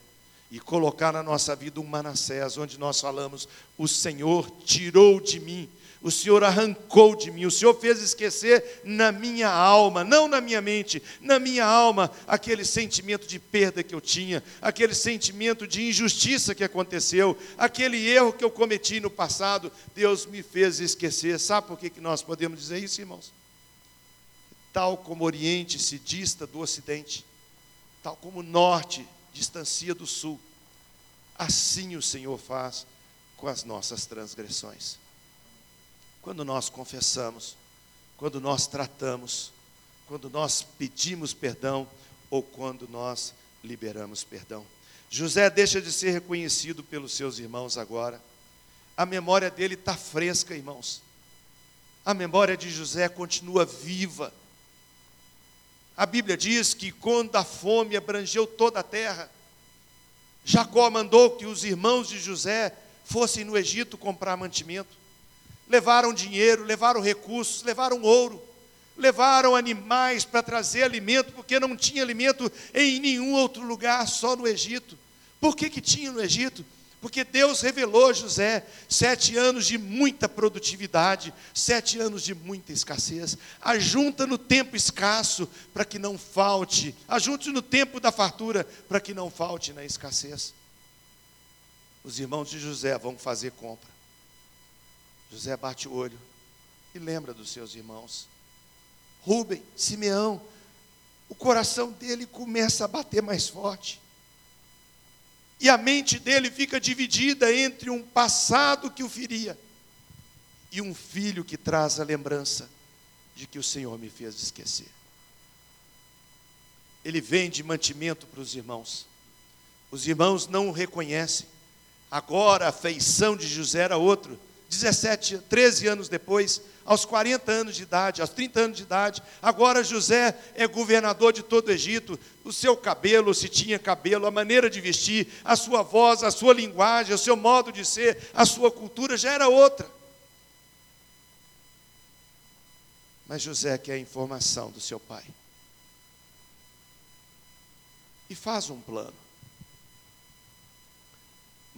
S1: e colocar na nossa vida um Manassés, onde nós falamos: O Senhor tirou de mim, o Senhor arrancou de mim, o Senhor fez esquecer na minha alma, não na minha mente, na minha alma, aquele sentimento de perda que eu tinha, aquele sentimento de injustiça que aconteceu, aquele erro que eu cometi no passado, Deus me fez esquecer. Sabe por que, que nós podemos dizer isso, irmãos? Tal como o Oriente se dista do Ocidente, tal como o Norte distancia do Sul, assim o Senhor faz com as nossas transgressões. Quando nós confessamos, quando nós tratamos, quando nós pedimos perdão ou quando nós liberamos perdão. José deixa de ser reconhecido pelos seus irmãos agora. A memória dele está fresca, irmãos. A memória de José continua viva. A Bíblia diz que quando a fome abrangeu toda a terra, Jacó mandou que os irmãos de José fossem no Egito comprar mantimento. Levaram dinheiro, levaram recursos, levaram ouro, levaram animais para trazer alimento, porque não tinha alimento em nenhum outro lugar, só no Egito. Por que, que tinha no Egito? Porque Deus revelou a José sete anos de muita produtividade, sete anos de muita escassez. Ajunta no tempo escasso para que não falte, ajunte no tempo da fartura para que não falte na escassez. Os irmãos de José vão fazer compra. José bate o olho e lembra dos seus irmãos. Rubem, Simeão, o coração dele começa a bater mais forte. E a mente dele fica dividida entre um passado que o feria e um filho que traz a lembrança de que o Senhor me fez esquecer. Ele vende mantimento para os irmãos. Os irmãos não o reconhecem. Agora a feição de José era outro. 17, 13 anos depois, aos 40 anos de idade, aos 30 anos de idade, agora José é governador de todo o Egito. O seu cabelo, se tinha cabelo, a maneira de vestir, a sua voz, a sua linguagem, o seu modo de ser, a sua cultura já era outra. Mas José quer a informação do seu pai. E faz um plano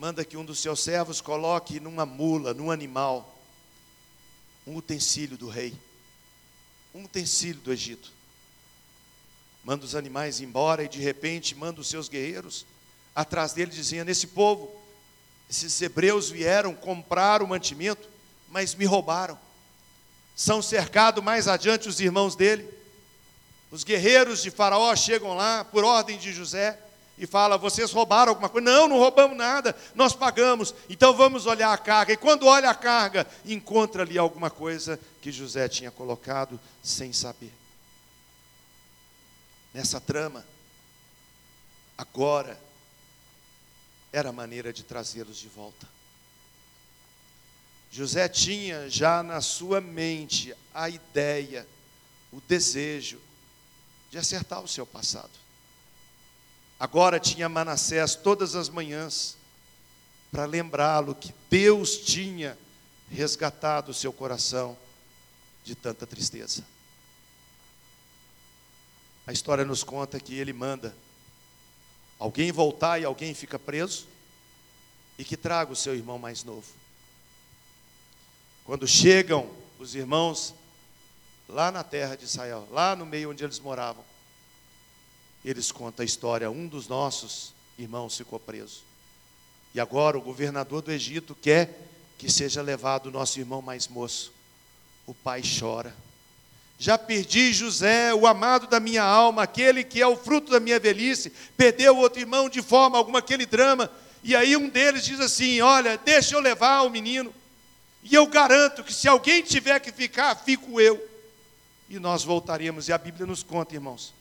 S1: manda que um dos seus servos coloque numa mula, num animal, um utensílio do rei, um utensílio do Egito. Manda os animais embora e de repente manda os seus guerreiros atrás dele, dizendo: Esse povo, esses hebreus vieram comprar o mantimento, mas me roubaram. São cercados mais adiante os irmãos dele. Os guerreiros de Faraó chegam lá por ordem de José e fala: vocês roubaram alguma coisa? Não, não roubamos nada, nós pagamos. Então vamos olhar a carga. E quando olha a carga, encontra ali alguma coisa que José tinha colocado sem saber. Nessa trama, agora era a maneira de trazê-los de volta. José tinha já na sua mente a ideia, o desejo de acertar o seu passado. Agora tinha Manassés todas as manhãs para lembrá-lo que Deus tinha resgatado o seu coração de tanta tristeza. A história nos conta que ele manda alguém voltar e alguém fica preso e que traga o seu irmão mais novo. Quando chegam os irmãos lá na terra de Israel, lá no meio onde eles moravam, eles contam a história, um dos nossos irmãos ficou preso. E agora o governador do Egito quer que seja levado o nosso irmão mais moço. O pai chora. Já perdi José, o amado da minha alma, aquele que é o fruto da minha velhice, perdeu outro irmão de forma alguma, aquele drama. E aí um deles diz assim: Olha, deixa eu levar o menino. E eu garanto que se alguém tiver que ficar, fico eu. E nós voltaremos. E a Bíblia nos conta, irmãos,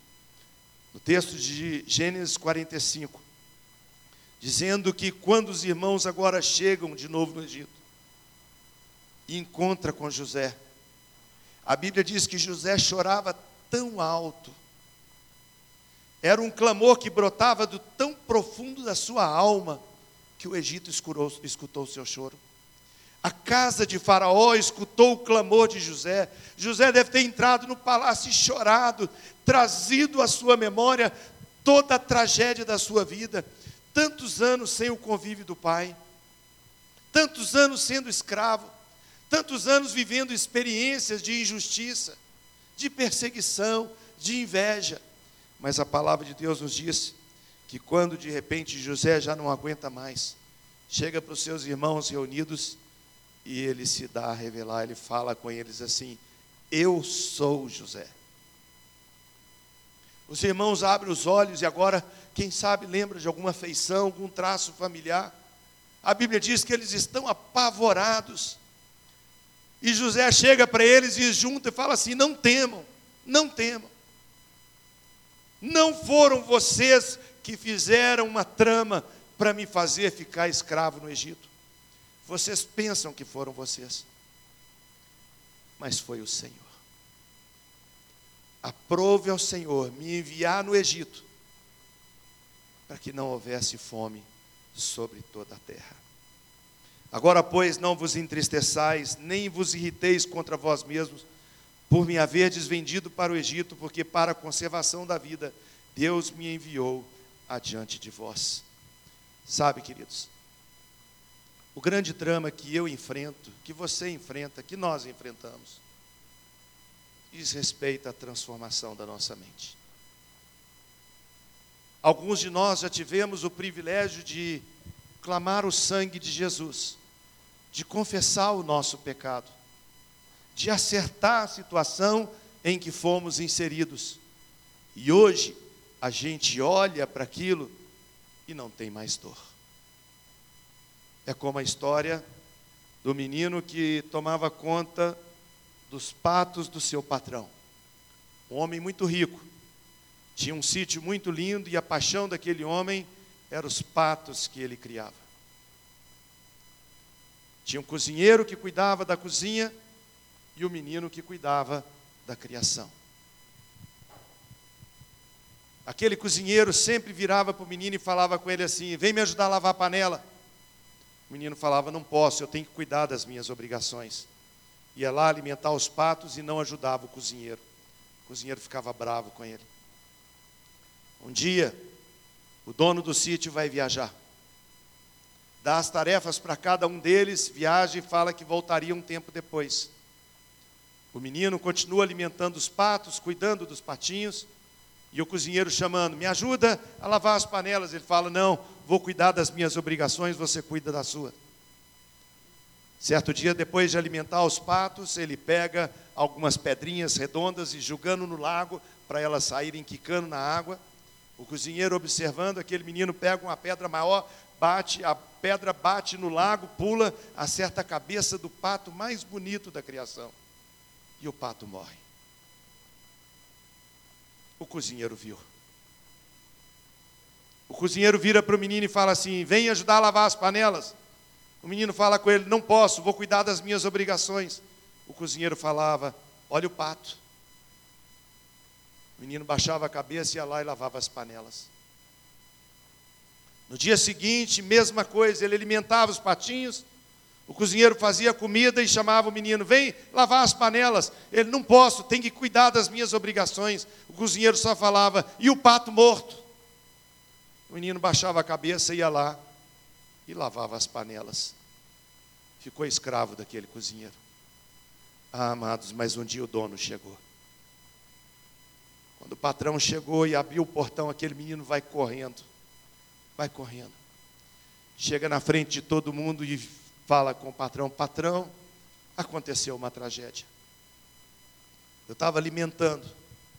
S1: no texto de Gênesis 45, dizendo que quando os irmãos agora chegam de novo no Egito e encontra com José, a Bíblia diz que José chorava tão alto, era um clamor que brotava do tão profundo da sua alma, que o Egito escutou o seu choro. A casa de Faraó escutou o clamor de José. José deve ter entrado no palácio e chorado, trazido à sua memória toda a tragédia da sua vida. Tantos anos sem o convívio do pai, tantos anos sendo escravo, tantos anos vivendo experiências de injustiça, de perseguição, de inveja. Mas a palavra de Deus nos diz que quando de repente José já não aguenta mais, chega para os seus irmãos reunidos e ele se dá a revelar, ele fala com eles assim: Eu sou José. Os irmãos abrem os olhos e agora, quem sabe, lembra de alguma feição, algum traço familiar. A Bíblia diz que eles estão apavorados. E José chega para eles e junta e fala assim: Não temam, não temam. Não foram vocês que fizeram uma trama para me fazer ficar escravo no Egito. Vocês pensam que foram vocês, mas foi o Senhor. Aprove ao Senhor me enviar no Egito, para que não houvesse fome sobre toda a terra. Agora, pois, não vos entristeçais, nem vos irriteis contra vós mesmos, por me haverdes vendido para o Egito, porque para a conservação da vida Deus me enviou adiante de vós. Sabe, queridos, o grande drama que eu enfrento, que você enfrenta, que nós enfrentamos, diz respeito à transformação da nossa mente. Alguns de nós já tivemos o privilégio de clamar o sangue de Jesus, de confessar o nosso pecado, de acertar a situação em que fomos inseridos. E hoje a gente olha para aquilo e não tem mais dor. É como a história do menino que tomava conta dos patos do seu patrão. Um homem muito rico. Tinha um sítio muito lindo e a paixão daquele homem eram os patos que ele criava. Tinha um cozinheiro que cuidava da cozinha e o menino que cuidava da criação. Aquele cozinheiro sempre virava para o menino e falava com ele assim: Vem me ajudar a lavar a panela. O menino falava: Não posso, eu tenho que cuidar das minhas obrigações. Ia lá alimentar os patos e não ajudava o cozinheiro. O cozinheiro ficava bravo com ele. Um dia, o dono do sítio vai viajar. Dá as tarefas para cada um deles, viaja e fala que voltaria um tempo depois. O menino continua alimentando os patos, cuidando dos patinhos. E o cozinheiro chamando, me ajuda a lavar as panelas. Ele fala, não, vou cuidar das minhas obrigações, você cuida da sua. Certo dia, depois de alimentar os patos, ele pega algumas pedrinhas redondas e jogando no lago para elas saírem quicando na água. O cozinheiro observando, aquele menino pega uma pedra maior, bate, a pedra bate no lago, pula, acerta a cabeça do pato mais bonito da criação. E o pato morre. O cozinheiro viu. O cozinheiro vira para o menino e fala assim: Vem ajudar a lavar as panelas. O menino fala com ele: Não posso, vou cuidar das minhas obrigações. O cozinheiro falava: Olha o pato. O menino baixava a cabeça, ia lá e lavava as panelas. No dia seguinte, mesma coisa, ele alimentava os patinhos, o cozinheiro fazia comida e chamava o menino: vem lavar as panelas. Ele: não posso, tem que cuidar das minhas obrigações. O cozinheiro só falava: e o pato morto? O menino baixava a cabeça, ia lá e lavava as panelas. Ficou escravo daquele cozinheiro. Ah, amados, mas um dia o dono chegou. Quando o patrão chegou e abriu o portão, aquele menino vai correndo. Vai correndo. Chega na frente de todo mundo e fala com o patrão: Patrão, aconteceu uma tragédia. Eu estava alimentando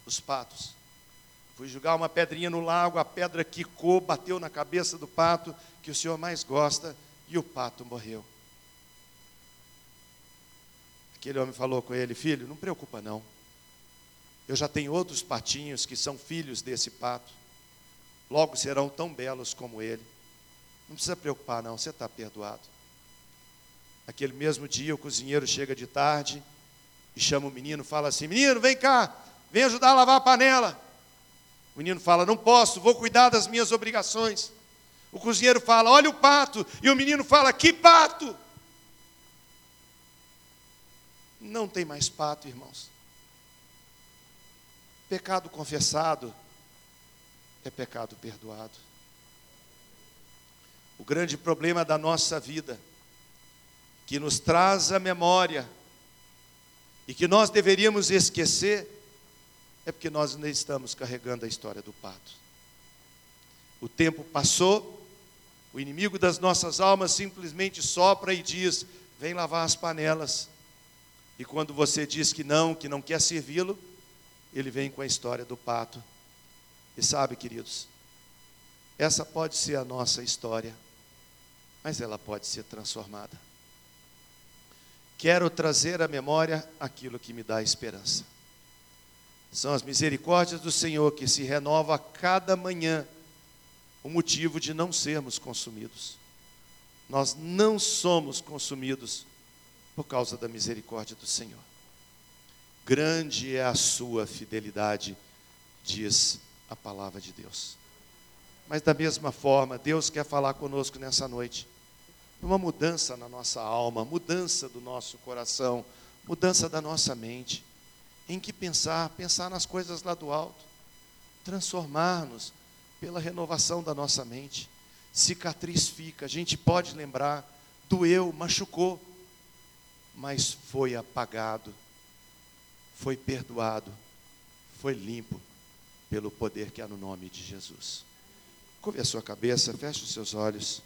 S1: os patos. Fui jogar uma pedrinha no lago, a pedra quicou, bateu na cabeça do pato, que o senhor mais gosta, e o pato morreu. Aquele homem falou com ele: Filho, não preocupa não. Eu já tenho outros patinhos que são filhos desse pato. Logo serão tão belos como ele. Não precisa preocupar, não, você está perdoado. Aquele mesmo dia, o cozinheiro chega de tarde e chama o menino, fala assim: Menino, vem cá, vem ajudar a lavar a panela. O menino fala: Não posso, vou cuidar das minhas obrigações. O cozinheiro fala: Olha o pato. E o menino fala: Que pato? Não tem mais pato, irmãos. Pecado confessado é pecado perdoado. O grande problema da nossa vida, que nos traz a memória e que nós deveríamos esquecer, é porque nós ainda estamos carregando a história do pato. O tempo passou, o inimigo das nossas almas simplesmente sopra e diz: vem lavar as panelas. E quando você diz que não, que não quer servi-lo, ele vem com a história do pato. E sabe, queridos, essa pode ser a nossa história, mas ela pode ser transformada. Quero trazer à memória aquilo que me dá esperança. São as misericórdias do Senhor que se renovam a cada manhã, o motivo de não sermos consumidos. Nós não somos consumidos por causa da misericórdia do Senhor. Grande é a sua fidelidade, diz a palavra de Deus. Mas da mesma forma, Deus quer falar conosco nessa noite. Uma mudança na nossa alma, mudança do nosso coração, mudança da nossa mente. Em que pensar? Pensar nas coisas lá do alto. Transformar-nos pela renovação da nossa mente. Cicatriz fica, a gente pode lembrar, doeu, machucou, mas foi apagado, foi perdoado, foi limpo pelo poder que há no nome de Jesus. Curve a sua cabeça, feche os seus olhos.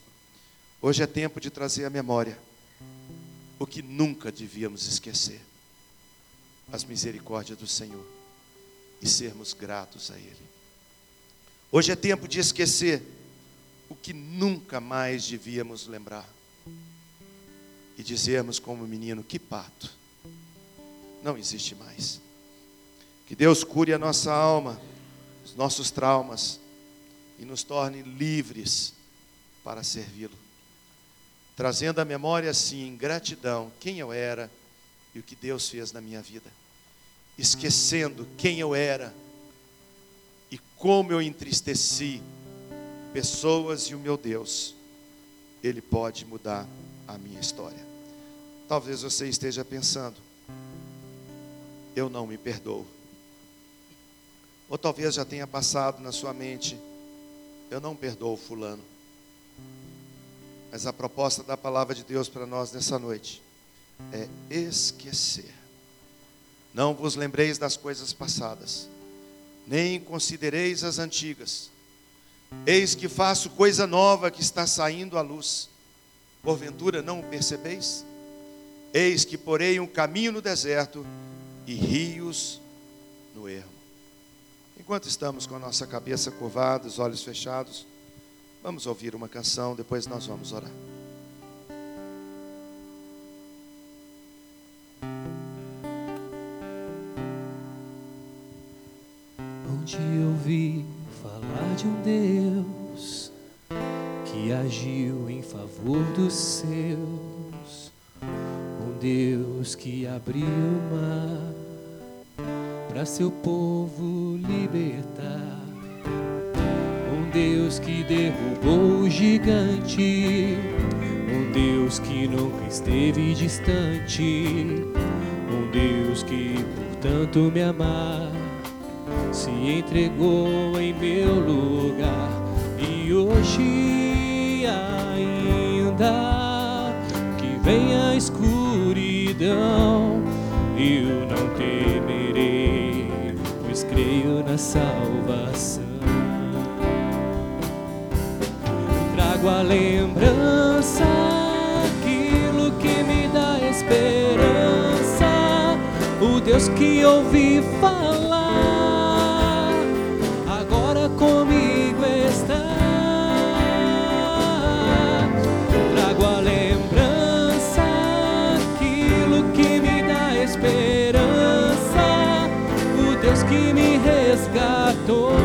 S1: Hoje é tempo de trazer à memória o que nunca devíamos esquecer: as misericórdias do Senhor e sermos gratos a Ele. Hoje é tempo de esquecer o que nunca mais devíamos lembrar e dizermos como menino: que pato, não existe mais. Que Deus cure a nossa alma os nossos traumas e nos torne livres para servi-lo. Trazendo à memória, assim, gratidão, quem eu era e o que Deus fez na minha vida. Esquecendo quem eu era e como eu entristeci pessoas e o meu Deus. Ele pode mudar a minha história. Talvez você esteja pensando, eu não me perdoo. Ou talvez já tenha passado na sua mente, eu não perdoo fulano. Mas a proposta da palavra de Deus para nós nessa noite é esquecer. Não vos lembreis das coisas passadas, nem considereis as antigas. Eis que faço coisa nova que está saindo à luz. Porventura não o percebeis? Eis que porei um caminho no deserto e rios no ermo. Enquanto estamos com a nossa cabeça curvada, os olhos fechados, vamos ouvir uma canção, depois nós vamos orar.
S2: Onde ouvi falar de um Deus que agiu em favor dos seus, um Deus que abriu o mar para seu povo libertar. Deus que derrubou o gigante, um Deus que nunca esteve distante, um Deus que por tanto me amar se entregou em meu lugar e hoje ainda que vem a escuridão eu não temerei, pois creio na salvação. A lembrança aquilo que me dá esperança, o Deus que ouvi falar, agora comigo está. Trago a lembrança aquilo que me dá esperança, o Deus que me resgatou,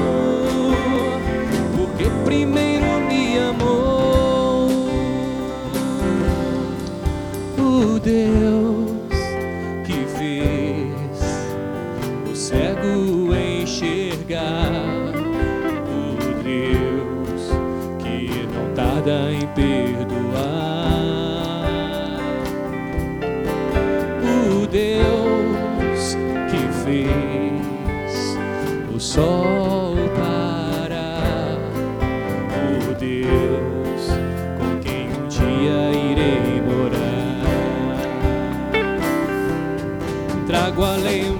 S2: Trago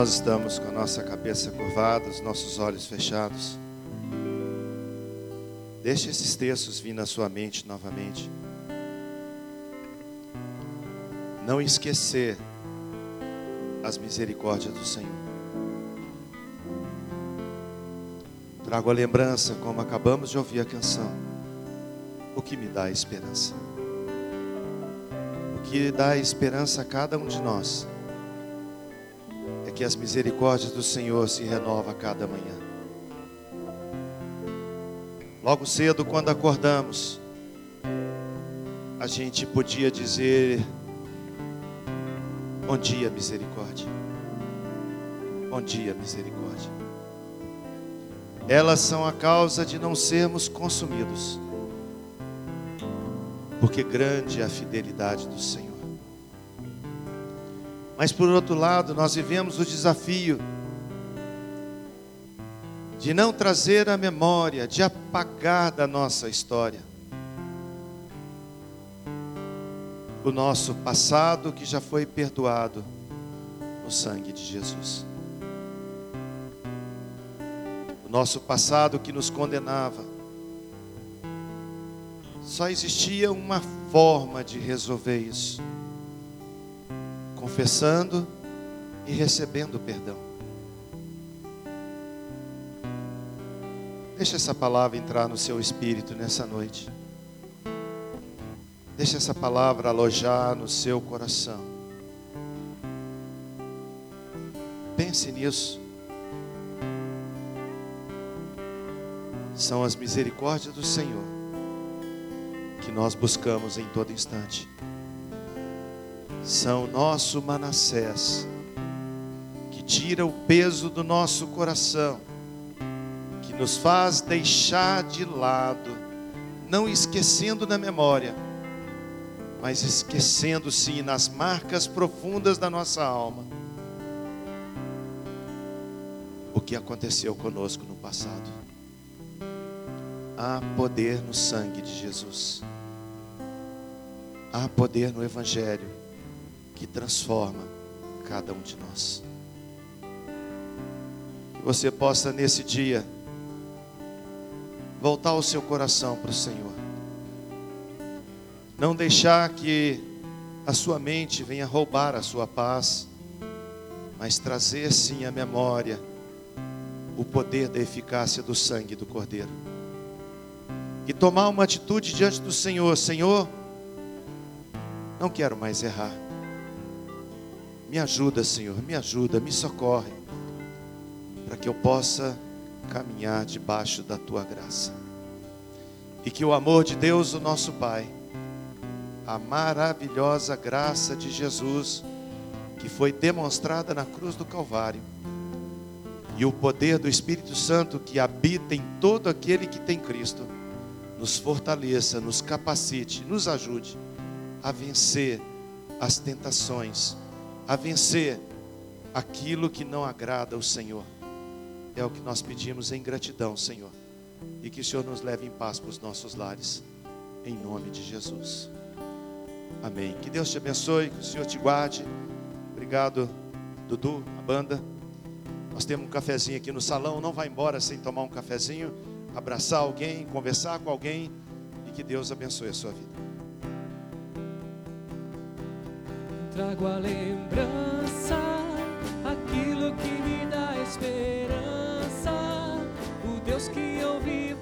S1: nós estamos com a nossa cabeça curvada, os nossos olhos fechados, deixe esses textos vir na sua mente novamente. Não esquecer as misericórdias do Senhor. Trago a lembrança, como acabamos de ouvir a canção, o que me dá esperança. O que dá esperança a cada um de nós que as misericórdias do Senhor se renovam a cada manhã. Logo cedo, quando acordamos, a gente podia dizer: Bom dia, misericórdia. Bom dia, misericórdia. Elas são a causa de não sermos consumidos, porque grande é a fidelidade do Senhor. Mas por outro lado, nós vivemos o desafio de não trazer a memória, de apagar da nossa história o nosso passado que já foi perdoado no sangue de Jesus. O nosso passado que nos condenava. Só existia uma forma de resolver isso confessando e recebendo perdão. Deixa essa palavra entrar no seu espírito nessa noite. Deixa essa palavra alojar no seu coração. Pense nisso. São as misericórdias do Senhor que nós buscamos em todo instante são nosso Manassés, que tira o peso do nosso coração, que nos faz deixar de lado, não esquecendo na memória, mas esquecendo sim nas marcas profundas da nossa alma, o que aconteceu conosco no passado. Há poder no sangue de Jesus. Há poder no Evangelho que transforma cada um de nós. Que você possa nesse dia voltar o seu coração para o Senhor. Não deixar que a sua mente venha roubar a sua paz, mas trazer sim à memória o poder da eficácia do sangue do Cordeiro. E tomar uma atitude diante do Senhor: Senhor, não quero mais errar. Me ajuda, Senhor, me ajuda, me socorre, para que eu possa caminhar debaixo da tua graça. E que o amor de Deus, o nosso Pai, a maravilhosa graça de Jesus, que foi demonstrada na cruz do Calvário, e o poder do Espírito Santo que habita em todo aquele que tem Cristo, nos fortaleça, nos capacite, nos ajude a vencer as tentações, a vencer aquilo que não agrada ao Senhor. É o que nós pedimos em gratidão, Senhor. E que o Senhor nos leve em paz para os nossos lares, em nome de Jesus. Amém. Que Deus te abençoe, que o Senhor te guarde. Obrigado, Dudu, a banda. Nós temos um cafezinho aqui no salão. Não vá embora sem tomar um cafezinho, abraçar alguém, conversar com alguém e que Deus abençoe a sua vida.
S2: Trago a lembrança, aquilo que me dá esperança, o Deus que eu vi